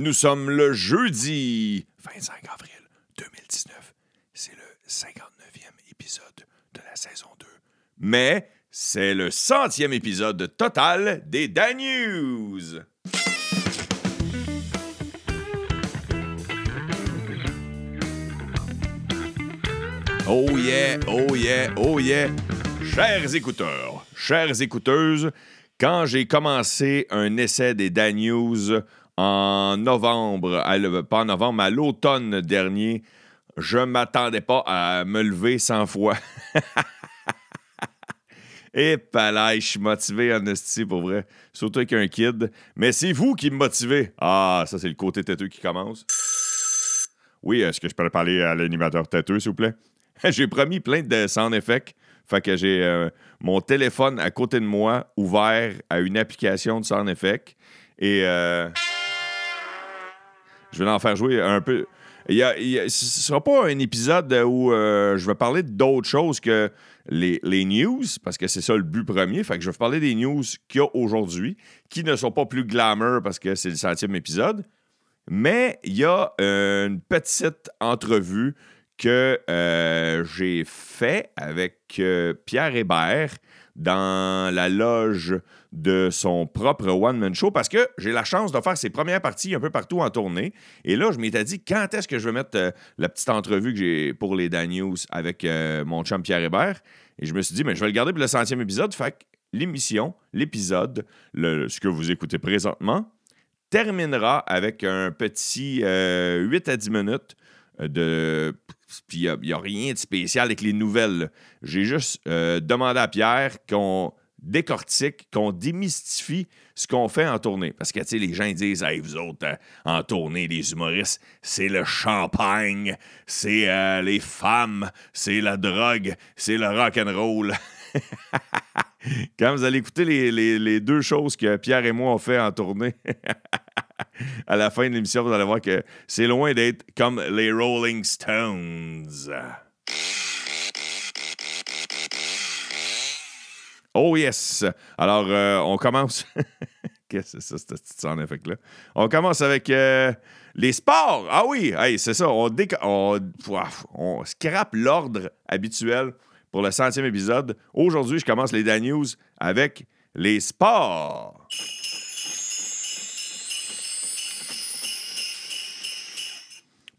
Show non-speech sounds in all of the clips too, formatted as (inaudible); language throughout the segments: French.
Nous sommes le jeudi 25 avril 2019. C'est le 59e épisode de la saison 2. Mais c'est le centième épisode total des Dan News. Oh yeah, oh yeah, oh yeah. Chers écouteurs, chères écouteuses, quand j'ai commencé un essai des Dan News en novembre, pas en novembre, mais à l'automne dernier, je m'attendais pas à me lever 100 fois. (laughs) Et là, je suis motivé en pour vrai. Surtout avec un kid. Mais c'est vous qui me motivez. Ah, ça, c'est le côté têteux qui commence. Oui, est-ce que je peux parler à l'animateur têteux, s'il vous plaît? (laughs) j'ai promis plein de sound effects. Fait que j'ai euh, mon téléphone à côté de moi ouvert à une application de sound effect. Et euh, je vais en faire jouer un peu. Il y ce ne sera pas un épisode où euh, je vais parler d'autres choses que les, news, parce que c'est ça le but premier. Fait que je vais parler des news qu'il y a aujourd'hui, qui ne sont pas plus glamour parce que c'est le centième épisode. Mais il y a une petite entrevue que euh, j'ai fait avec euh, Pierre Hébert dans la loge de son propre one-man show parce que j'ai la chance de faire ses premières parties un peu partout en tournée. Et là, je m'étais dit, quand est-ce que je vais mettre euh, la petite entrevue que j'ai pour les Dan News avec mon chum Pierre Hébert? Et je me suis dit, mais je vais le garder pour le centième épisode. Fait que l'émission, l'épisode, ce que vous écoutez présentement, terminera avec un petit 8 à 10 minutes de puis il n'y a, rien de spécial avec les nouvelles. J'ai juste euh, demandé à Pierre qu'on décortique, qu'on démystifie ce qu'on fait en tournée. Parce que, tu sais, les gens disent, hey, vous autres, euh, en tournée, les humoristes, c'est le champagne, c'est euh, les femmes, c'est la drogue, c'est le rock and roll. (laughs) Quand vous allez écouter les, deux choses que Pierre et moi ont fait en tournée, (laughs) à la fin de l'émission, vous allez voir que c'est loin d'être comme les Rolling Stones. Oh yes! Alors, euh, on commence. (laughs) Qu'est-ce que c'est ce petit son effet-là? On commence avec euh, les sports. Ah oui, c'est ça. On, on, on scrape l'ordre habituel pour le centième épisode. Aujourd'hui, je commence les Dan News avec les sports.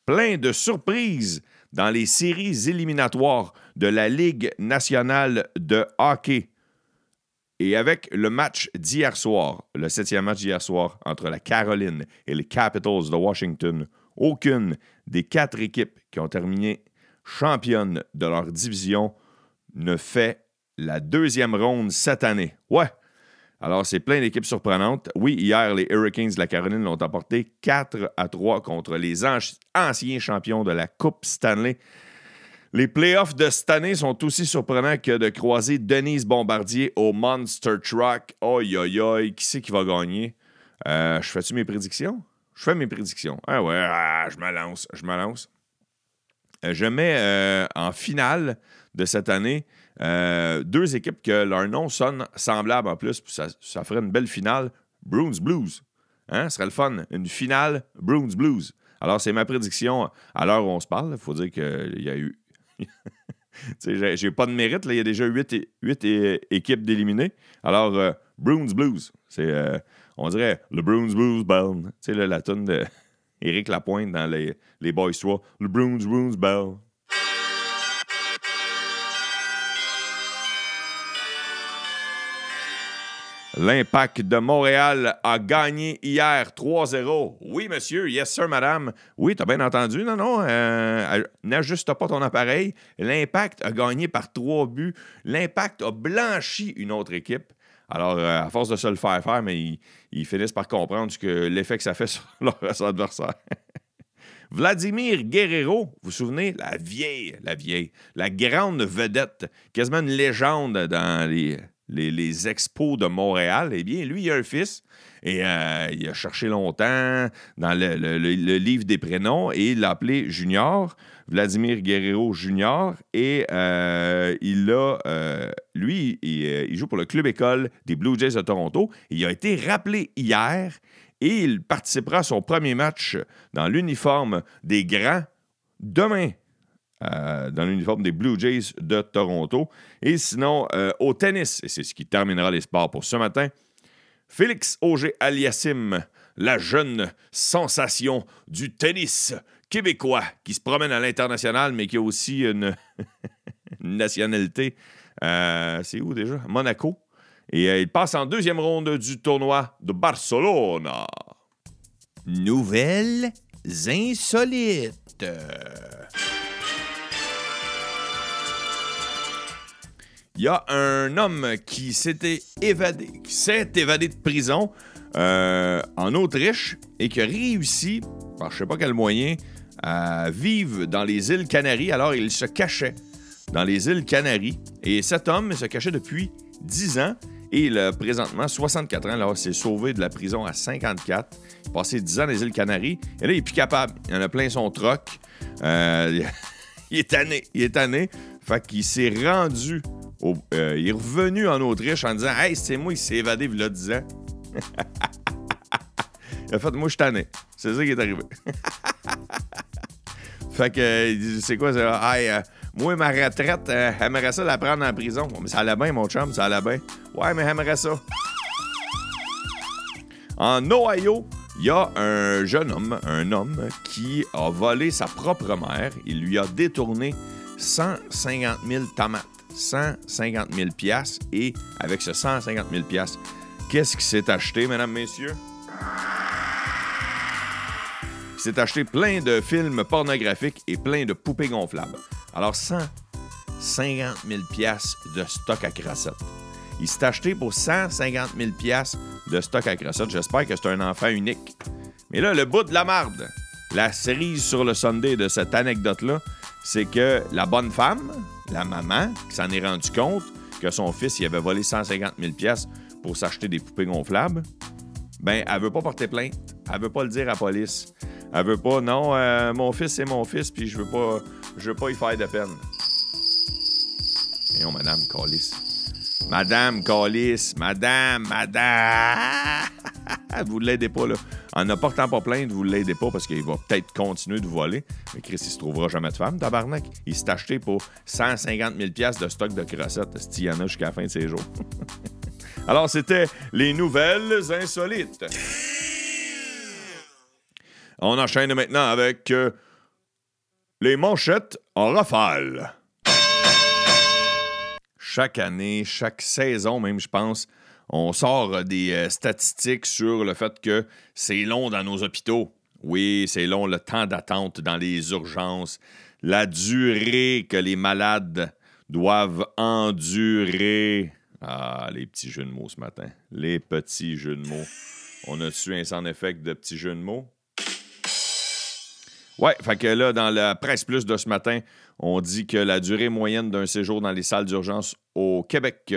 Plein de surprises dans les séries éliminatoires de la Ligue nationale de hockey. Et avec le match d'hier soir, le septième match d'hier soir entre la Caroline et les Capitals de Washington, aucune des quatre équipes qui ont terminé championnes de leur division ne fait la deuxième ronde cette année. Ouais, alors, c'est plein d'équipes surprenantes. Oui, hier, les Hurricanes de la Caroline l'ont emporté 4 à 3 contre les anciens champions de la Coupe Stanley. Les playoffs de cette année sont aussi surprenants que de croiser Denise Bombardier au Monster Truck. Oi, oi, oi, qui c'est qui va gagner? Euh, je fais-tu mes prédictions? Je fais mes prédictions. Ah ouais, ah, je me lance, je me lance. Euh, je mets euh, en finale de cette année euh, deux équipes que leur nom sonne semblable en plus, ça, ça ferait une belle finale. Bruins Blues. Hein? Ce serait le fun. Une finale Bruins Blues. Alors, c'est ma prédiction à l'heure où on se parle. Il faut dire qu'il y a eu. (laughs) j'ai pas de mérite. Il y a déjà huit, équipes d'éliminés. Alors, euh, Bruins Blues. C'est, euh, on dirait le Bruins Blues Bell. Tu sais, la tonne de (laughs) Éric Lapointe dans les, les Boys 3. Le Bruins Bruins Bell. L'Impact de Montréal a gagné hier 3-0. Oui, monsieur. Yes, sir, madame. Oui, t'as bien entendu. Non, non. Euh, n'ajuste pas ton appareil. L'Impact a gagné par trois buts. L'Impact a blanchi une autre équipe. Alors, euh, à force de se le faire faire, mais ils, finissent par comprendre que l'effet que ça fait (laughs) sur leur adversaire. (laughs) Vladimir Guerrero, vous vous souvenez, la vieille, la vieille, la grande vedette, quasiment une légende dans les, les, expos de Montréal, eh bien, lui, il a un fils et euh, il a cherché longtemps dans le, livre des prénoms et il l'a appelé Junior, Vladimir Guerrero Junior. Et euh, il a, euh, lui, il, joue pour le club école des Blue Jays de Toronto. Il a été rappelé hier et il participera à son premier match dans l'uniforme des grands demain. Euh, dans l'uniforme des Blue Jays de Toronto. Et sinon, euh, au tennis, et c'est ce qui terminera les sports pour ce matin, Félix Auger-Aliassime, la jeune sensation du tennis québécois qui se promène à l'international, mais qui a aussi une, (laughs) nationalité. Euh, c'est où déjà? Monaco. Et il passe en deuxième ronde du tournoi de Barcelone. Nouvelles insolites. Il y a un homme qui s'était évadé, qui s'est évadé de prison euh, en Autriche et qui a réussi, par je ne sais pas quel moyen, à vivre dans les îles Canaries. Alors, il se cachait dans les îles Canaries. Et cet homme se cachait depuis 10 ans. Et il a présentement 64 ans. Il s'est sauvé de la prison à 54. Il a passé 10 ans dans les îles Canaries. Et là, il est plus capable. Il en a plein son troc. Euh, (laughs) il est tanné. Il est tanné. Fait qu'il s'est rendu. Euh, il est revenu en Autriche en disant Hey, c'est moi, il s'est évadé il y a 10 ans. (laughs) il a fait Moi, je tanné. C'est ça qui est arrivé. (laughs) fait que, c'est quoi ça? Hey, euh, moi, ma retraite, euh, aimerait ça la prendre en prison. Mais ça allait bien, mon chum, ça allait bien. Ouais, mais aimerait ça. En Ohio, il y a un jeune homme, un homme qui a volé sa propre mère. Il lui a détourné 150 000 tomates. 150 000 Et avec ce 150 000 qu'est-ce qui s'est acheté, mesdames, messieurs? Il s'est acheté plein de films pornographiques et plein de poupées gonflables. Alors, 150 000 de stock à crassettes. Il s'est acheté pour 150 000 de stock à crassettes. J'espère que c'est un enfant unique. Mais là, le bout de la marde, la cerise sur le Sunday de cette anecdote-là, c'est que la bonne femme, la maman, qui s'en est rendu compte que son fils il avait volé 150 000 pour s'acheter des poupées gonflables, ben, elle veut pas porter plainte. Elle veut pas le dire à la police. Elle veut pas, non, euh, mon fils, c'est mon fils, puis je veux pas, je veux pas y faire de peine. non, madame Callis. Madame Callis, madame, madame. (laughs) vous l'aidez pas, là. En ne portant pas plainte, vous ne l'aidez pas parce qu'il va peut-être continuer de voler. Mais Chris, il se trouvera jamais de femme, tabarnak. Il s'est acheté pour 150 000 de stock de crossettes. Il y en a jusqu'à la fin de ses jours? (laughs) Alors, c'était les nouvelles insolites. On enchaîne maintenant avec euh, les manchettes en rafale. Chaque année, chaque saison même, je pense, on sort des euh, statistiques sur le fait que c'est long dans nos hôpitaux. Oui, c'est long le temps d'attente dans les urgences, la durée que les malades doivent endurer. Ah, les petits jeux de mots ce matin. Les petits jeux de mots. On a su un sans effet de petits jeux de mots? Ouais, fait que là, dans la presse plus de ce matin, on dit que la durée moyenne d'un séjour dans les salles d'urgence au Québec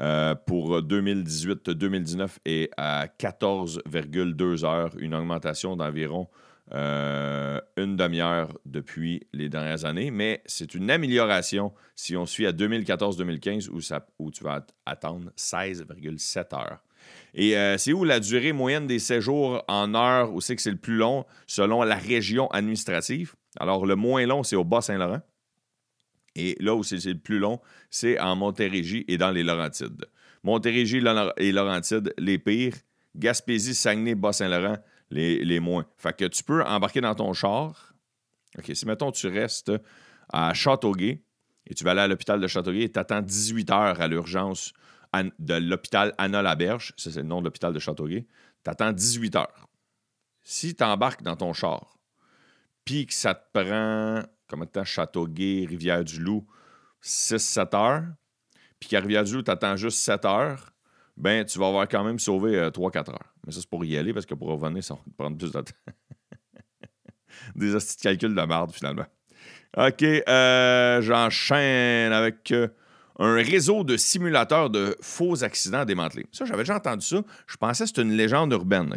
euh, pour 2018-2019 est à 14,2 heures, une augmentation d'environ euh, une demi-heure depuis les dernières années, mais c'est une amélioration si on suit à 2014-2015 où, où tu vas attendre 16,7 heures. Et euh, c'est où la durée moyenne des séjours en heures, où c'est que c'est le plus long selon la région administrative? Alors, le moins long, c'est au Bas-Saint-Laurent. Et là où c'est le plus long, c'est en Montérégie et dans les Laurentides. Montérégie et Laurentides, les pires. Gaspésie, Saguenay, Bas-Saint-Laurent, les, les, moins. Fait que tu peux embarquer dans ton char. OK, si mettons tu restes à Châteauguay et tu vas aller à l'hôpital de Châteauguay et tu attends 18 heures à l'urgence de l'hôpital Anna-Laberge, ça c'est le nom de l'hôpital de Châteauguay, tu attends 18 heures. Si tu embarques dans ton char, puis que ça te prend, comment de Châteauguay, Rivière-du-Loup, 6-7 heures, puis qu'à Rivière-du-Loup, tu attends juste 7 heures, ben tu vas avoir quand même sauvé 3-4 euh, heures. Mais ça, c'est pour y aller, parce que pour revenir, ça va prendre plus de temps. (laughs) Des astuces de calcul de merde, finalement. OK, euh, j'enchaîne avec... Euh, un réseau de simulateurs de faux accidents démantelés. Ça, j'avais déjà entendu ça. Je pensais que c'était une légende urbaine?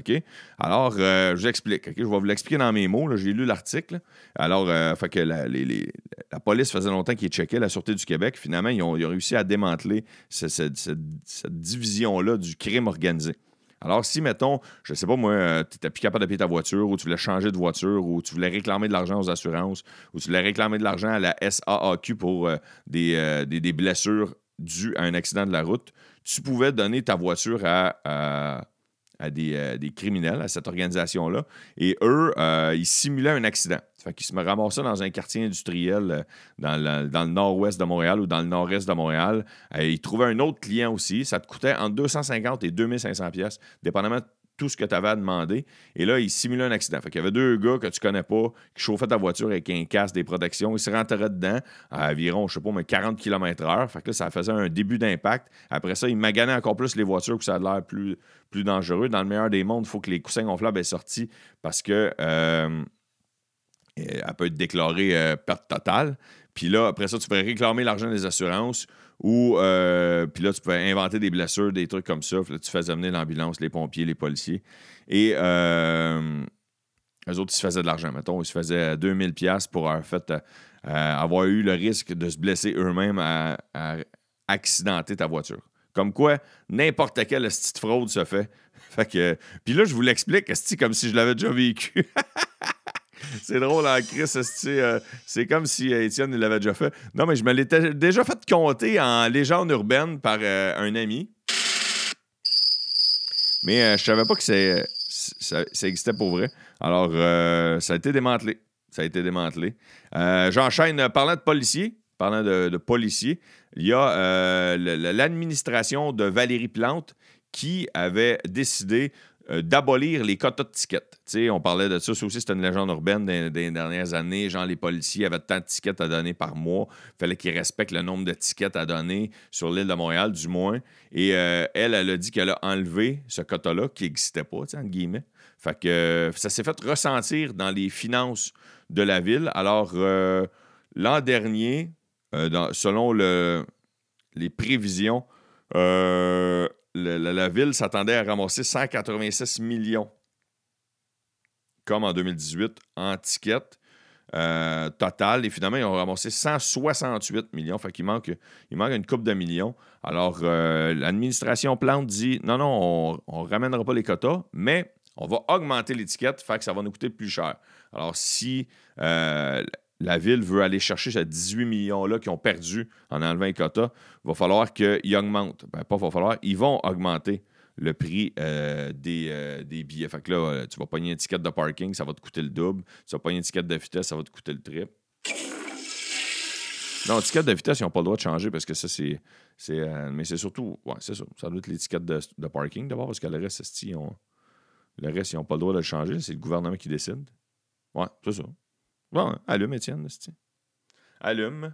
Alors, euh, je vous explique? Je vais vous l'expliquer dans mes mots. J'ai lu l'article. Alors, euh, que la, police faisait longtemps qu'ils checkait la Sûreté du Québec. Finalement, ils ont, réussi à démanteler cette, division-là du crime organisé. Alors, si, mettons, je sais pas moi, tu n'étais plus capable de payer ta voiture, ou tu voulais changer de voiture, ou tu voulais réclamer de l'argent aux assurances, ou tu voulais réclamer de l'argent à la SAAQ pour des, des, blessures dues à un accident de la route, tu pouvais donner ta voiture à euh, des, criminels, à cette organisation-là. Et eux, euh, ils simulaient un accident. Fait qu'ils se ramassaient dans un quartier industriel euh, dans, le, nord-ouest de Montréal ou dans le nord-est de Montréal. ils trouvaient un autre client aussi. Ça te coûtait entre 250 et 2500 pièces, dépendamment tout ce que tu avais à demander. Et là, il simulait un accident. Fait y avait deux gars que tu connais pas qui chauffaient ta voiture avec un casque, des protections. Ils se rentraient dedans à environ, je sais pas, mais 40 km/h. Fait que là, ça faisait un début d'impact. Après ça, ils maganaient encore plus les voitures, que ça a l'air plus, plus dangereux. Dans le meilleur des mondes, il faut que les coussins gonflables aient sorti parce que euh, elle peut être déclarée euh, perte totale. Puis là, après ça, tu pourrais réclamer l'argent des assurances ou, euh, puis là, tu pouvais inventer des blessures, des trucs comme ça. Puis là, tu faisais amener l'ambulance, les pompiers, les policiers. Et euh, eux autres, ils se faisaient de l'argent. Mettons, ils se faisaient 2000 pièces pour avoir, fait, euh, avoir eu le risque de se blesser eux-mêmes à, accidenter ta voiture. Comme quoi, n'importe quelle petite fraude se fait. (laughs) fait que, puis là, je vous l'explique, comme si je l'avais déjà vécu. (laughs) c'est drôle en Chris, euh, c'est comme si euh, Étienne l'avait déjà fait. Non, mais je me l'étais déjà fait compter en légende urbaine par euh, un ami. Mais je savais pas que ça, existait pour vrai. Alors, ça a été démantelé. Ça a été démantelé. J'enchaîne. Parlant de policiers, parlant de policiers, il y a l'administration de Valérie Plante qui avait décidé euh, d'abolir les quotas de tickets. on parlait de ça, ça aussi, c'était une légende urbaine des, dernières années. Genre, les policiers avaient tant de tickets à donner par mois. Il fallait qu'ils respectent le nombre de tickets à donner sur l'île de Montréal, du moins. Et euh, elle, elle a dit qu'elle a enlevé ce quota-là, qui n'existait pas, entre guillemets. Fait que euh, ça s'est fait ressentir dans les finances de la ville. Alors, l'an dernier, selon le, les prévisions, la, ville s'attendait à ramasser 186 millions, comme en 2018, en tickets. Euh, total. Et finalement, ils ont ramassé 168 millions. Fait qu'il manque, il manque une coupe de millions. Alors, euh, l'administration Plante dit non, non, on ne ramènera pas les quotas, mais on va augmenter l'étiquette, fait que ça va nous coûter plus cher. Alors, si euh, la ville veut aller chercher ces 18 millions-là qu'ils ont perdu en enlevant les quotas, il va falloir qu'ils augmentent. Ben, pas va falloir, ils vont augmenter le prix euh, euh, des, billets. Fait que là, euh, tu vas pogner une étiquette de parking, ça va te coûter le double. Tu vas pogner une étiquette de vitesse, ça va te coûter le triple. Non, l'étiquette de vitesse, ils n'ont pas le droit de changer parce que ça, c'est. mais c'est surtout. Ouais, c'est ça. Ça doit être l'étiquette de, parking d'abord parce que le reste, ils ont, le reste, ils n'ont pas le droit de le changer. C'est le gouvernement qui décide. Ouais, c'est ça. Bon, allume, Étienne. Allume.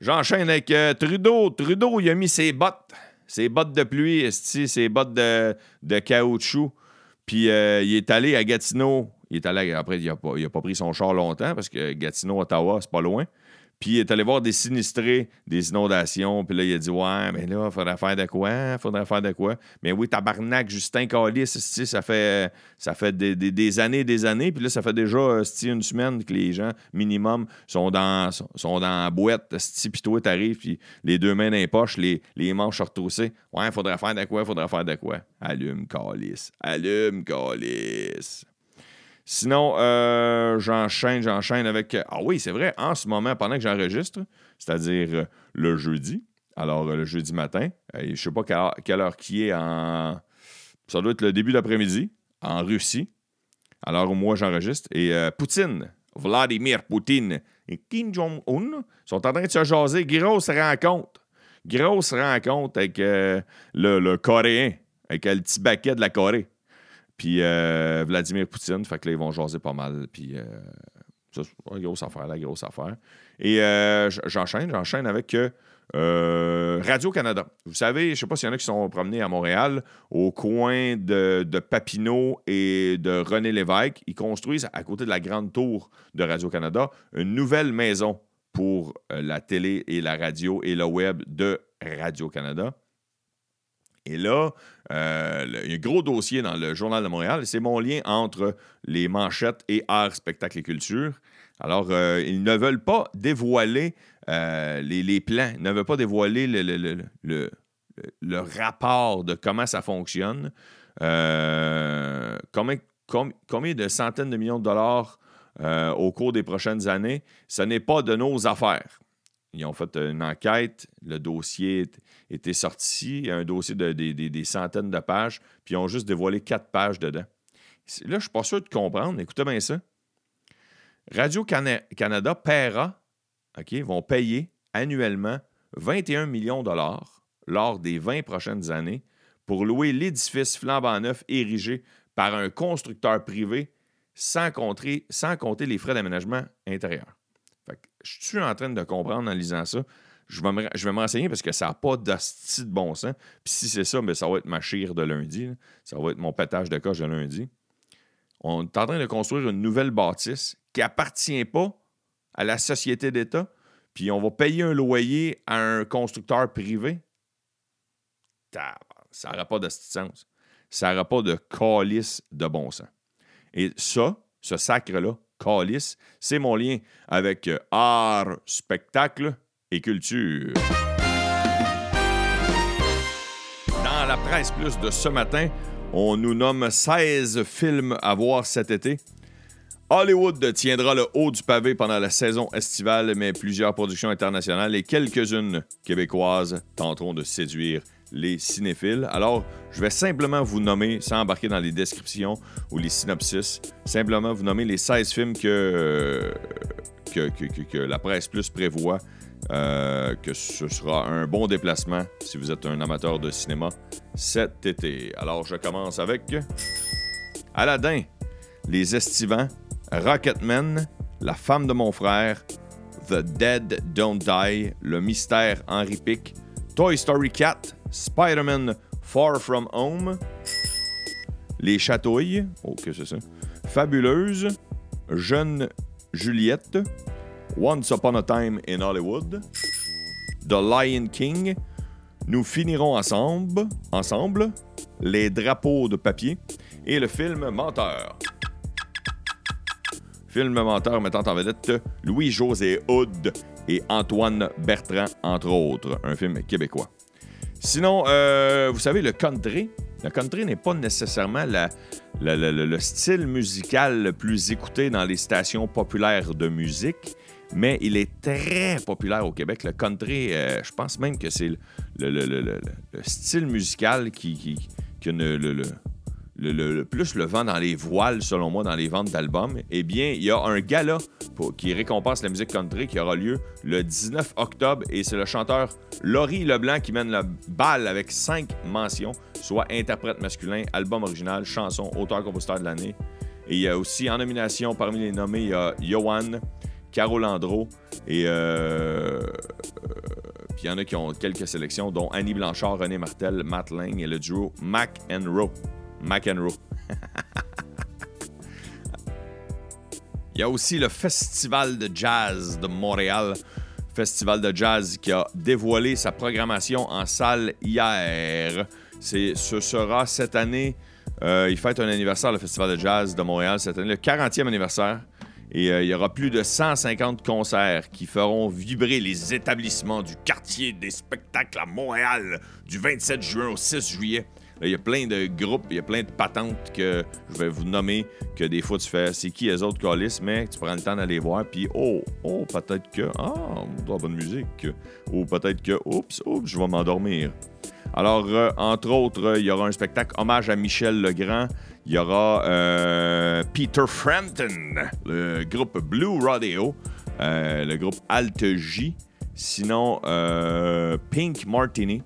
J'enchaîne avec euh, Trudeau. Trudeau, il a mis ses bottes. Ses bottes de pluie, ses bottes de, de caoutchouc. Puis euh, il est allé à Gatineau. Il est allé, après, il n'a pas, pas, pris son char longtemps parce que Gatineau, Ottawa, c'est pas loin. Puis il est allé voir des sinistrés, des inondations. Puis là, il a dit Ouais, mais là, faudrait faire de quoi faudrait faire de quoi Mais oui, tabarnak, Justin Callis, ça fait, ça fait des, des, années des années. Puis là, ça fait déjà une semaine que les gens, minimum, sont dans, sont, la boîte. Puis toi, t'arrives, puis les deux mains dans les poches, les, les manches retroussées. Ouais, faudrait faire de quoi faudrait faire de quoi Allume, Callis. Allume, Callis. Sinon, euh, j'enchaîne, j'enchaîne avec. Ah oui, c'est vrai, en ce moment, pendant que j'enregistre, c'est-à-dire euh, le jeudi, alors euh, le jeudi matin, je ne sais pas quelle heure, qui est en. Ça doit être le début d'après-midi, en Russie. Alors moi, j'enregistre. Et Poutine, Vladimir Poutine et Kim Jong-un sont en train de se jaser. Grosse rencontre. Grosse rencontre avec le, le Coréen, avec le petit baquet de la Corée. Puis euh, Vladimir Poutine, fait que là, ils vont jaser pas mal. Puis euh, ça, grosse affaire, la grosse affaire. Et euh, j'enchaîne, j'enchaîne avec Radio-Canada. Vous savez, je ne sais pas s'il y en a qui sont promenés à Montréal, au coin de, Papineau et de René Lévesque. Ils construisent, à côté de la grande tour de Radio-Canada, une nouvelle maison pour la télé et la radio et le web de Radio-Canada. Et là, euh, il y a un gros dossier dans le Journal de Montréal. C'est mon lien entre les manchettes et art, spectacle et culture. Alors, euh, ils ne veulent pas dévoiler euh, les, plans, ils ne veulent pas dévoiler le, rapport de comment ça fonctionne. Combien, combien de centaines de millions de dollars au cours des prochaines années, ce n'est pas de nos affaires. Ils ont fait une enquête, le dossier était sorti, un dossier de, des centaines de pages, puis ils ont juste dévoilé quatre pages dedans. Là, je ne suis pas sûr de comprendre, écoutez bien ça. Radio-Canada paiera, OK, vont payer annuellement 21 millions de dollars lors des 20 prochaines années pour louer l'édifice flambant neuf érigé par un constructeur privé sans compter, sans compter les frais d'aménagement intérieur. je suis en train de comprendre en lisant ça? Je vais me, je vais renseigner parce que ça n'a pas d'hostie de bon sens. Puis si c'est ça, bien, ça va être ma chire de lundi. Ça va être mon pétage de coche de lundi. On est en train de construire une nouvelle bâtisse qui n'appartient pas à la société d'État, puis on va payer un loyer à un constructeur privé. Ça n'aura pas de sens. Ça n'aura pas de calice de bon sens. Et ça, ce sacre-là, calice, c'est mon lien avec euh, art, spectacle et culture. Dans la presse plus de ce matin, on nous nomme 16 films à voir cet été. Hollywood tiendra le haut du pavé pendant la saison estivale, mais plusieurs productions internationales et quelques-unes québécoises tenteront de séduire les cinéphiles. Alors, je vais simplement vous nommer, sans embarquer dans les descriptions ou les synopsis, simplement vous nommer les 16 films que, que, que, la presse plus prévoit. Euh, que ce sera un bon déplacement si vous êtes un amateur de cinéma cet été. Alors, je commence avec Aladdin, Les Estivants, Rocketman, La femme de mon frère, The Dead Don't Die, Le mystère Henry Pick, Toy Story 4, Spider-Man Far From Home, Les Chatouilles, oh, que c'est ça, Fabuleuse, Jeune Juliette, Once Upon a Time in Hollywood, The Lion King, Nous finirons ensemble, ensemble, Les Drapeaux de papier et le film Menteur. Film Menteur mettant en vedette Louis-José Hood et Antoine Bertrand, entre autres, un film québécois. Sinon, euh, vous savez, le country, le country n'est pas nécessairement le style musical le plus écouté dans les stations populaires de musique, mais il est très populaire au Québec. Le country, euh, je pense même que c'est le, style musical qui, qui, qui a le, plus le vent dans les voiles, selon moi, dans les ventes d'albums, eh bien, il y a un gala qui récompense la musique country qui aura lieu le 19 octobre et c'est le chanteur Laurie Leblanc qui mène la balle avec cinq mentions, soit interprète masculin, album original, chanson, auteur-compositeur de l'année. Et il y a aussi en nomination parmi les nommés, il y a Johan, Carol Landreau et euh, euh, puis il y en a qui ont quelques sélections, dont Annie Blanchard, René Martel, Matt Lang et le duo Mac and Rowe. McEnroe. (laughs) Il y a aussi le Festival de jazz de Montréal. Festival de jazz qui a dévoilé sa programmation en salle hier. ce sera cette année, euh, il fête un anniversaire, le Festival de jazz de Montréal, cette année, le 40e anniversaire. Et euh, il y aura plus de 150 concerts qui feront vibrer les établissements du quartier des spectacles à Montréal du 27 juin au 6 juillet il y a plein de groupes, il y a plein de patentes que je vais vous nommer, que des fois tu fais, c'est qui les autres colis, mais tu prends le temps d'aller voir, puis oh, oh, peut-être que, ah, oh, bonne musique, ou peut-être que, oups, oups, je vais m'endormir. Alors, euh, entre autres, il y aura un spectacle hommage à Michel Legrand. Il y aura euh, Peter Frampton, le groupe Blue Rodeo, euh, le groupe Alt J. Sinon, Pink Martini.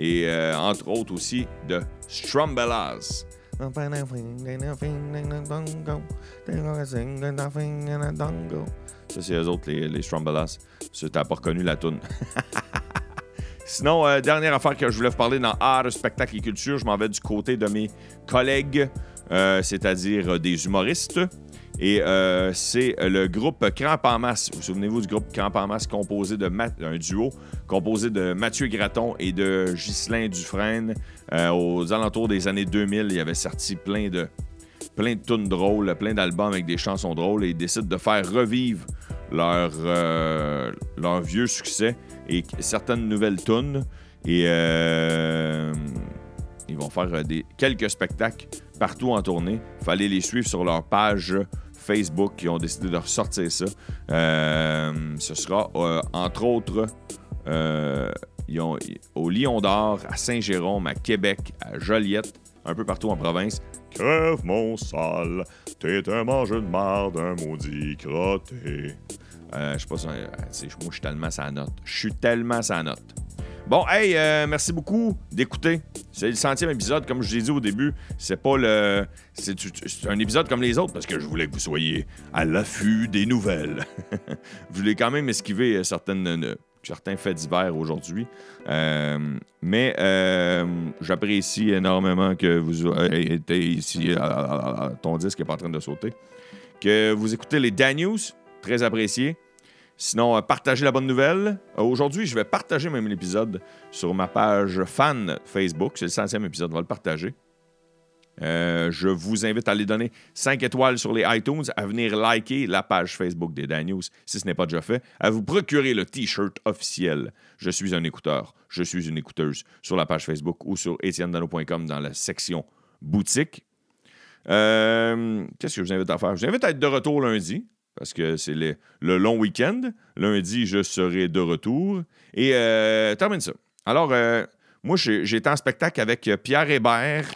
Et entre autres aussi de Strumbellas. Ça, c'est eux autres, les, les Strumbellas. Tu n'as pas reconnu la toune. (laughs) Sinon, euh, dernière affaire que je voulais vous parler dans art, spectacle et culture, je m'en vais du côté de mes collègues, euh, c'est-à-dire des humoristes. Et euh, c'est le groupe Cramp en masse. Vous souvenez-vous du groupe Cramp en masse composé de un duo composé de Mathieu Graton et de Ghislain Dufresne. Euh, aux alentours des années 2000, il avait sorti plein de plein de tunes drôles, plein d'albums avec des chansons drôles et ils décident de faire revivre leur, euh, leur vieux succès et certaines nouvelles tunes. Et vont faire euh, des, quelques spectacles partout en tournée. Fallait les suivre sur leur page Facebook qui ont décidé de ressortir ça. Euh, ce sera, euh, entre autres, euh, ils ont- au Lion d'Or, à Saint-Jérôme, à Québec, à Joliette, un peu partout en province. Crève mon sale, t'es un mangeur de marde, un maudit crotté. Euh, je sais pas si. euh, moi, je suis tellement sa note. Je suis tellement sa note. Bon, hey, euh, merci beaucoup d'écouter. C'est le centième épisode, comme je l'ai dit au début. C'est pas le. C'est un épisode comme les autres parce que je voulais que vous soyez à l'affût des nouvelles. (laughs) je voulais quand même esquiver certaines, certains faits divers aujourd'hui. Euh, mais euh, j'apprécie énormément que vous ayez été ici. ton disque n'est pas en train de sauter. Que vous écoutez les Dan News, très apprécié. Sinon, euh, partagez la bonne nouvelle. Aujourd'hui, je vais partager même l'épisode sur ma page fan Facebook. C'est le centième épisode, on va le partager. Euh, je vous invite à aller donner 5 étoiles sur les iTunes, à venir liker la page Facebook des Dan News si ce n'est pas déjà fait, à vous procurer le T-shirt officiel. Je suis un écouteur, je suis une écouteuse sur la page Facebook ou sur etiennedano.com dans la section boutique. Euh, Qu'est-ce que je vous invite à faire? Je vous invite à être de retour lundi parce que c'est le, long week-end. Lundi, je serai de retour. Et euh, termine ça. Alors, moi, j'ai été en spectacle avec Pierre Hébert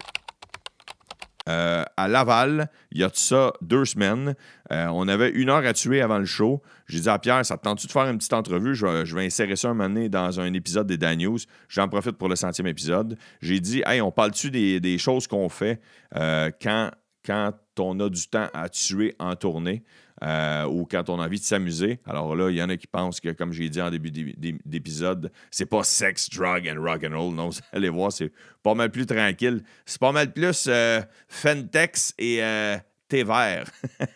euh, à Laval, il y a de ça deux semaines. Euh, on avait une heure à tuer avant le show. J'ai dit à Pierre, ça te tente-tu de faire une petite entrevue? Je vais, insérer ça un moment donné dans un épisode des Dan News. J'en profite pour le centième épisode. J'ai dit, hey, on parle-tu des, des choses qu'on fait euh, quand, quand on a du temps à tuer en tournée? euh, ou quand on a envie de s'amuser. Alors là, il y en a qui pensent que, comme j'ai dit en début d'é- d'é- d'épisode, c'est pas sex, drug and rock and roll. Non, (laughs) vous allez voir, c'est pas mal plus tranquille. C'est pas mal plus euh, Fentex et euh, vert. (laughs)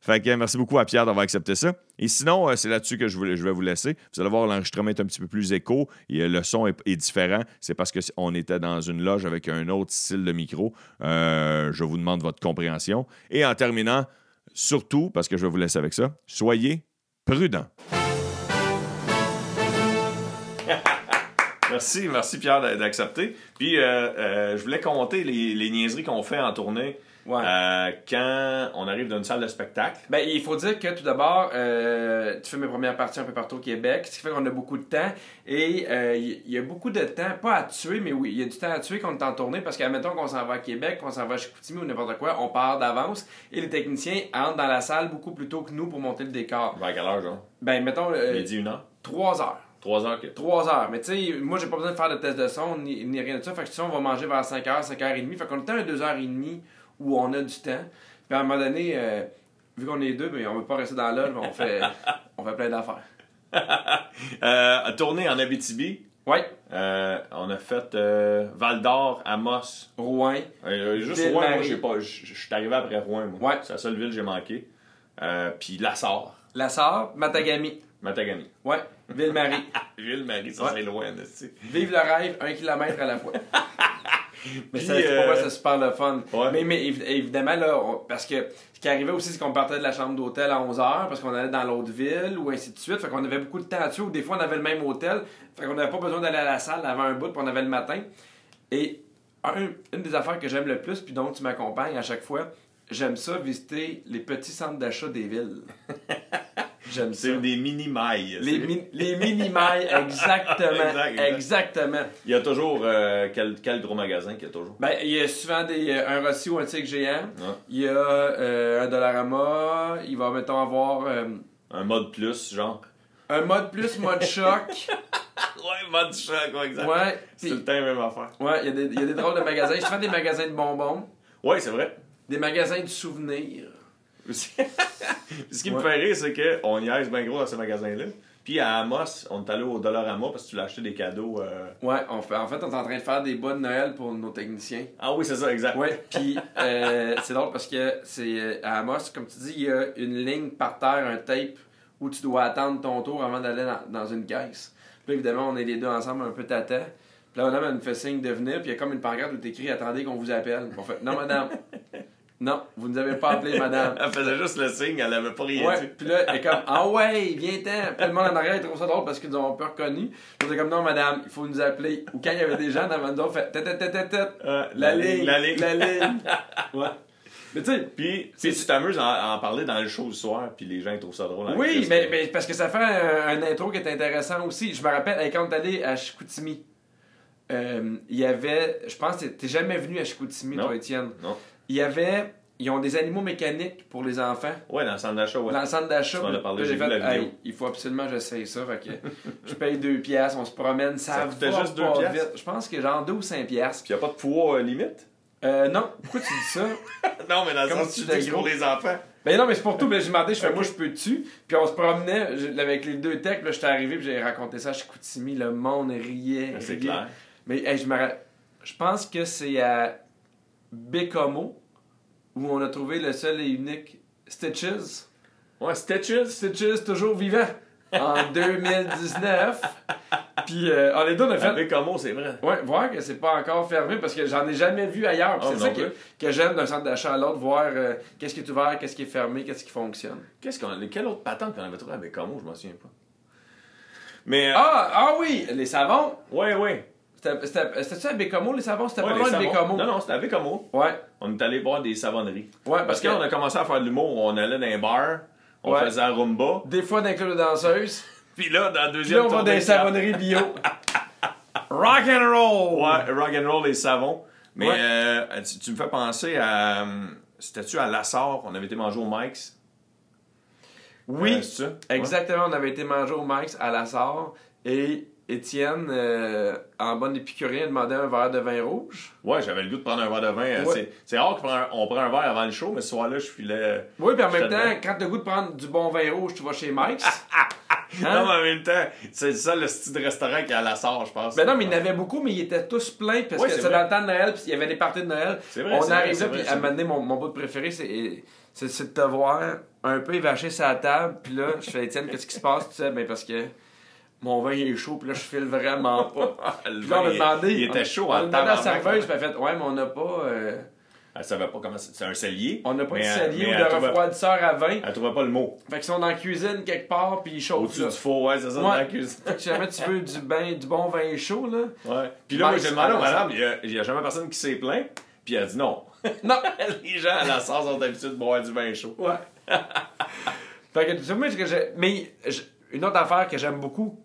Fait que merci beaucoup à Pierre d'avoir accepté ça. Et sinon, euh, c'est là-dessus que je, voulais- vais vous laisser. Vous allez voir, l'enregistrement est un petit peu plus écho et euh, le son est, différent. C'est parce qu'on était dans une loge avec un autre style de micro. Euh, je vous demande votre compréhension. Et en terminant, surtout, parce que je vais vous laisser avec ça, soyez prudents. Merci, merci Pierre d'a- d'accepter. Puis je voulais compter les niaiseries qu'on fait en tournée Ouais. euh, quand on arrive dans une salle de spectacle. Ben, il faut dire que tout d'abord, euh, tu fais mes premières parties un peu partout au Québec, ce qui fait qu'on a beaucoup de temps. Et euh, il y a beaucoup de temps, pas à tuer, mais oui, il y a du temps à tuer quand on est en tournée, parce qu'admettons qu'on s'en va à Québec, qu'on s'en va à Chicoutimi ou n'importe quoi, on part d'avance, et les techniciens entrent dans la salle beaucoup plus tôt que nous pour monter le décor. Vers quelle heure, genre? Ben, mettons, Midi, une heure? 3 heures. Trois heures que. 3 heures. Mais tu sais, moi, j'ai pas besoin de faire de test de son ni, ni rien de ça. Fait que tu sais, on va manger vers 5 h 5 h 30. Fait qu'on est à 2 h 30 où on a du temps. Puis à un moment donné, euh, vu qu'on est deux, ben, on veut pas rester dans l'âge, on fait, on fait plein d'affaires. (laughs) euh, tournée en Abitibi, Ouais, euh, on a fait euh, Val d'Or, Amos. Rouen. Juste Ville Rouen, moi, Marie. j'ai pas. Je suis arrivé après Rouen, moi. Ouais. C'est la seule ville que j'ai manqué. Puis La Sarre, La Sarre, Matagami. Matagami. Ouais, Ville-Marie. (laughs) Ville-Marie, ça Ouais. c'est loin, sais. Vive le rêve, un kilomètre à la fois. (laughs) Mais ça, c'est euh, pourquoi c'est super le fun. Ouais. Mais, mais évi- évidemment, là, on- parce que ce qui arrivait aussi, c'est qu'on partait de la chambre d'hôtel à 11h parce qu'on allait dans l'autre ville ou ainsi de suite. Fait qu'on avait beaucoup de temps à tuer ou des fois on avait le même hôtel. Fait qu'on n'avait pas besoin d'aller à la salle avant un bout puis on avait le matin. Et un- une des affaires que j'aime le plus, puis dont tu m'accompagnes à chaque fois, j'aime ça visiter les petits centres d'achat des villes. (laughs) j'aime ça. C'est des mini-mailles. Les, mi- les mini-mailles, (laughs) exactement. Exact, exact. exactement. Il y a toujours. euh, quel, quel gros magasin qu'il y a toujours? Ben, il y a souvent des, euh, un Rossi ou un Tigre géant. Ouais. Il y a euh, un Dollarama. Il va, mettons, avoir euh, Un mode plus, genre? un mode plus, mode choc. (laughs) Ouais, mode choc, quoi, exact. Ouais. C'est le temps la même affaire. ouais, il y, a des, il y a des drôles de magasins. Souvent des magasins de bonbons. Ouais, c'est vrai. Des magasins de souvenirs. (laughs) Ce qui me fait rire, c'est qu'on y aise bien gros dans ces magasins-là. Puis à Amos, on est allé au Dollarama parce que tu l'as acheté des cadeaux. euh, Ouais, on fait, en fait, on est en train de faire des bas de Noël pour nos techniciens. Ah oui, c'est ça, exact. Ouais, (laughs) puis euh, c'est drôle parce que c'est euh, à Amos, comme tu dis, il y a une ligne par terre, un tape, où tu dois attendre ton tour avant d'aller dans, dans une caisse. Puis évidemment, on est les deux ensemble un peu tata. Puis là, madame, elle nous fait signe de venir, puis il y a comme une pancarte où t'écris Attendez qu'on vous appelle. On fait Non, madame. Non, vous ne nous avez pas appelé, madame. Elle faisait juste le signe, elle avait pas rien Ouais, dit. puis là, elle est comme, ah ouais, viens-t'en. Puis le monde en arrière, il trouve ça drôle parce qu'ils nous ont un peu reconnus. Puis on comme, non, madame, il faut nous appeler. Ou quand il y avait des gens dans le dos, fait, tête, tête, tête, tête. Ouais, La ligne, La ligne. la ligne. (laughs) Ouais. Mais tu sais, Puis, tu t'amuses à en parler dans le show le soir, puis les gens ils trouvent ça drôle. oui, mais, mais parce que ça fait un, un intro qui est intéressant aussi. Je me rappelle, quand on est allé à Chicoutimi, euh, il y avait, je pense que t'es jamais venu à Chicoutimi, Non. toi, Étienne. Non. Il y avait, ils ont des animaux mécaniques pour les enfants. Ouais, dans le centre d'achat, ouais. Dans le centre d'achat. J'ai fait, la vidéo. Hey, il faut absolument que j'essaye ça. Fait que (laughs) je paye deux piastres, on se promène, ça, Ça va juste deux pas piastres? vite. Je pense que genre deux ou cinq piastres. Puis y a pas de poids euh, limite? Euh, non, pourquoi tu dis ça? (laughs) non, mais dans le sens tu dis pour les enfants. Ben non, mais c'est pour tout. Ben, j'ai demandé, je fais, (laughs) moi, je peux dessus. Puis on se promenait avec les deux techs. Là, j'étais arrivé, puis j'ai raconté ça à Chicoutimi. Le monde riait. C'est clair. Mais hey, je me Je pense que c'est à Bécomo où on a trouvé le seul et unique Stitches. Ouais, Stitches. Stitches, toujours vivant. En (laughs) 2019. Puis euh, on les deux, on a fait. Avec c'est vrai. Ouais, voir que c'est pas encore fermé parce que j'en ai jamais vu ailleurs. Oh, c'est ça que, que j'aime d'un centre d'achat à l'autre, voir euh, qu'est-ce qui est ouvert, qu'est-ce qui est fermé, qu'est-ce qui fonctionne. Qu'est-ce qu'on Quelle autre patente qu'on avait trouvé avec Como, je m'en souviens pas. Mais. euh, Ah, ah oui, les savons. Ouais, ouais. C'était- C'était c'était-tu à Bécomo, les savons? C'était Ouais, pas les loin de savons. Bécomo. Non, non, c'était avec Como. Ouais, On est allé voir des savonneries. ouais, Parce qu'on a commencé à faire de l'humour, on allait dans un bar, on Ouais. faisait un rumba. des fois dans les clubs de danseuses. (laughs) Puis là, dans la Puis deuxième là, on va dans les savonneries bio. (laughs) Rock and roll! Ouais, rock and roll et savon. Mais Ouais. euh, tu, tu me fais penser à. euh, C'était-tu à Lassar? On avait été manger au Mike's? Oui, Euh, exactement. On avait été manger au Mike's à la Sarre et Étienne, euh, en bon épicurien, demandait un verre de vin rouge. Ouais, j'avais le goût de prendre un verre de vin. Euh, Ouais. C'est- rare qu'on prend, un- verre avant le show, mais ce soir-là, je filais. Oui, puis en même temps, quand t'as le goût de prendre du bon vin rouge, tu vas chez Mike's. Hein? Non, mais en même temps, c'est ça le style de restaurant qui est à Lassar, je pense. Ben non, mais il y en avait beaucoup, mais ils étaient tous pleins parce que c'est dans le temps de Noël, puis il y avait des parties de Noël. Vrai, On arrive là, puis à donné, mon, mon bout de préféré, c'est de te voir un peu évaché sur la table, puis là, je fais Étienne, qu'est-ce qui se passe? Tu sais, ben parce que mon vin est chaud, puis là, je file vraiment pas. Le (laughs) Puis là, on vin, a demandé. Il était chaud on, on a en demandé à la serveuse, puis elle a fait Ouais, mais on n'a pas, euh, Elle savait pas comment c'est. C'est un cellier. on n'a pas Mais, de mais ou de refroidisseur à vin. Elle trouvait pas le mot. Fait qu'ils sont dans la cuisine quelque part, puis ils chauffent. Au-dessus du four, ouais, c'est ça, dans Ouais. la cuisine. Fait que si jamais tu veux du, bain, du bon vin chaud, là. Ouais. Puis là, moi, j'ai demandé à madame, il y a, jamais personne qui s'est plaint. Puis elle a dit non. (laughs) Non! (laughs) Les gens à la sauce sont habitués de boire du vin chaud. Ouais. fait que, mais je- une autre affaire que j'aime beaucoup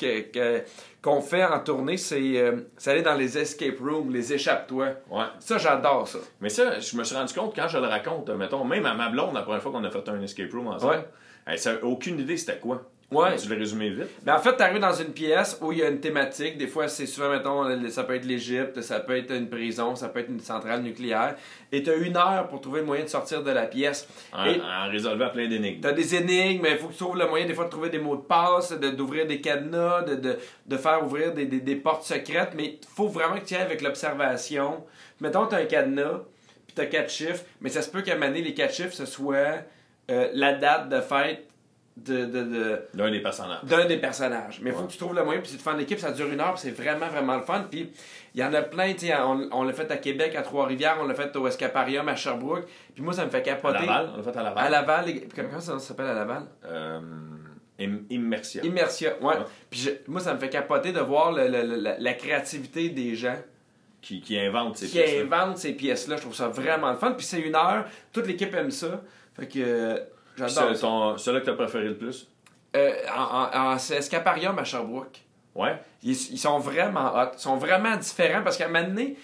qu'on fait en tournée, c'est euh, aller dans les escape rooms, les échappe-toi. Ouais. Ça, j'adore ça. Mais ça, je me suis rendu compte quand je le raconte, mettons, même à ma blonde, la première fois qu'on a fait un escape room ensemble, Ouais. elle savait aucune idée c'était quoi. Ouais. Tu l'as résumé vite. Mais en fait, t'arrives dans une pièce où il y a une thématique. Des fois, c'est souvent, mettons, ça peut être l'Égypte, ça peut être une prison, ça peut être une centrale nucléaire. Et t'as une heure pour trouver le moyen de sortir de la pièce. En, Et- en résolvant plein d'énigmes. T'as des énigmes, mais il faut que tu trouves le moyen des fois de trouver des mots de passe, de- d'ouvrir des cadenas, de, de, de faire ouvrir des, des, des portes secrètes, mais il faut vraiment que tu ailles avec l'observation. Mettons, t'as un cadenas, puis t'as quatre chiffres, mais ça se peut qu'à donné, les quatre chiffres, ce soit euh, la date de fête de, de, de- L'un des personnages. d'un des personnages. Mais il faut que tu trouves le moyen, puis c'est de faire en équipe, ça dure une heure, c'est vraiment, vraiment le fun. Puis il y en a plein, tu sais, on, on l'a fait à Québec, à Trois-Rivières, on l'a fait au Escaparium, à Sherbrooke, puis moi, ça me fait À capoter. Laval, on l'a fait à Laval. À Laval, les- comment ça s'appelle à Laval? Euh, Im- Immersia. Immersia, ouais. Ouais. Puis je- moi, ça me fait capoter de voir le- le- le- la, la créativité des gens qui, qui invente ces qui pièces inventent ces pièces-là. Je trouve ça vraiment le fun. Puis c'est une heure, toute l'équipe aime ça. Fait que j'adore. Ton, celui que t'as préféré le plus? Euh, en, en, en- c'est Escaparium à Sherbrooke. Ouais. Ils, ils sont vraiment hot. Ils sont vraiment différents parce qu'à un moment donné,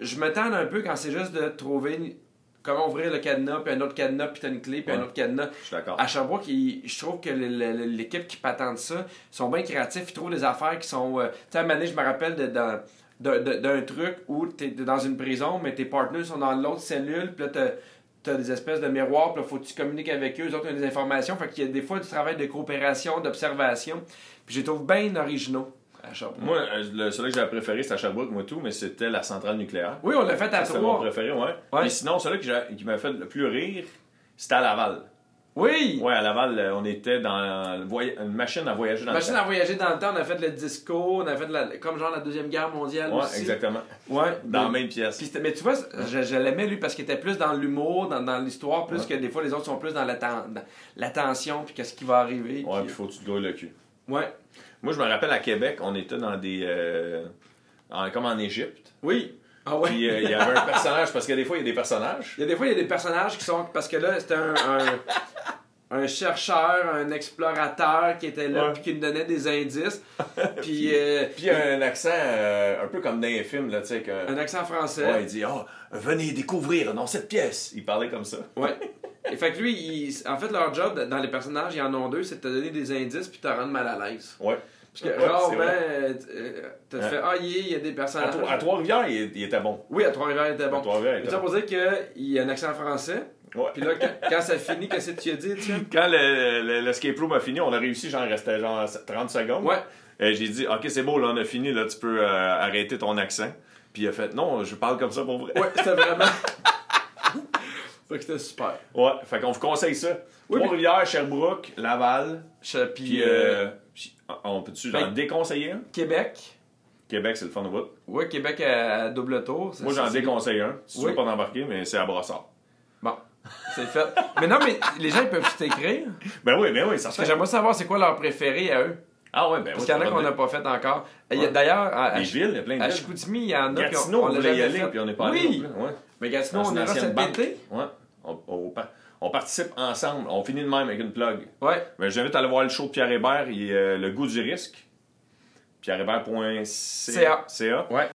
je me tente un peu quand c'est juste de trouver comment ouvrir le cadenas, puis un autre cadenas, puis t'as une clé, puis un autre cadenas. Je suis d'accord. À Sherbrooke, ils- je trouve que l'équipe qui patente ça sont bien créatifs. Ils trouvent des affaires qui sont. euh, tu sais, à un moment donné, je me rappelle de- dans- d'un truc où tu es dans une prison, mais tes partenaires sont dans l'autre cellule, puis là, t'as as des espèces de miroirs, puis là, faut que tu communiques avec eux, eux autres ont des informations. Fait qu'il y a des fois du travail de coopération, d'observation. Puis je les trouve bien originaux à Sherbrooke. Moi, euh, le, celui que j'avais préféré, c'était à Sherbrooke, moi tout, mais c'était la centrale nucléaire. Oui, on l'a fait à Ça, C'était mon trois. préféré, ouais. Ouais. Et sinon, celui que qui m'a fait le plus rire, c'était à Laval. Oui! Ouais, à Laval, euh, on était dans une machine à voyager dans Machine le à voyager dans le temps, on a fait le disco, on a fait la, comme genre la Deuxième Guerre mondiale temps. Ouais, aussi. exactement. Ouais. Dans la même pièce. Mais tu vois, je, je l'aimais lui parce qu'il était plus dans l'humour, dans, dans l'histoire, plus Ouais. que des fois les autres sont plus dans l'atten- dans l'attention, puis qu'est-ce qui va arriver. Ouais, puis- faut que tu te le cul. ouais. Moi, je me rappelle à Québec, on était dans des. euh, en- comme en Égypte. Oui. Ah ouais? Puis euh, il y avait un personnage, parce que des fois, il y a des personnages. Il y a des fois, il y a des personnages qui sont. Parce que là, c'était un, un, un chercheur, un explorateur qui était là, puis qui nous donnait des indices. (laughs) puis euh, Puis il y a un accent euh, un peu comme dans les films, là, tu sais. que- un accent français. Ouais, il dit Ah, venez découvrir dans cette pièce. Il parlait comme ça. Ouais. (laughs) Et fait que lui, il- en fait, leur job dans les personnages, il y en a deux, c'est de te donner des indices puis te rendre mal à l'aise. Ouais. Parce que Ouais, c'est rarement, vrai. euh, euh, t'as fait Ah, il y a- il y a des À, personnages. Trois- à Trois-Rivières, il, il était bon. Oui, à Trois-Rivières, il était bon. À Trois-Rivières, il était bon. pour dire qu'il y a un accent français. Ouais. Puis là, quand, quand ça finit, qu'est-ce que tu as dit, Étienne? (laughs) Quand le, le- l'escape room a fini, on a réussi, j'en restais genre 30 secondes. Ouais. Et j'ai dit, OK, c'est beau, là, on a fini, là, tu peux euh, arrêter ton accent. Puis il a fait, non, je parle comme ça pour vrai. Ouais, c'était vraiment. (laughs) fait que c'était super. Ouais, fait qu'on vous conseille ça. Oui, Trois-Rivières, Sherbrooke, Laval. Euh, euh, puis, on peut-tu en déconseiller un? Québec. Québec, c'est le fun au bout. Ouais, Québec à, double tour. Moi, j'en déconseille un. Si tu Oui. veux pas t'embarquer, mais c'est à Brossard. Bon, c'est fait. mais non, mais les gens, ils peuvent t'écrire. Ben oui, ben oui, ça Parce que j'aimerais savoir c'est quoi leur préféré à eux? Ah ouais, ben Parce oui. qu'il y en a qu'on n'a pas fait encore. D'ailleurs, Les villes, il y a plein de à. Chicoutimi, il y en a qui Gatineau, on, on l'a voulait y aller, fait. puis on n'est pas allé Oui, mais Gatineau, on ira cet été. Ouais. On, on par- on participe ensemble. On finit de même avec une plug. Ouais. Ben, J'invite à aller voir le show de Pierre Hébert. Il est euh, Le goût du risque. pierrehébert.ca. CA. CA. Ouais.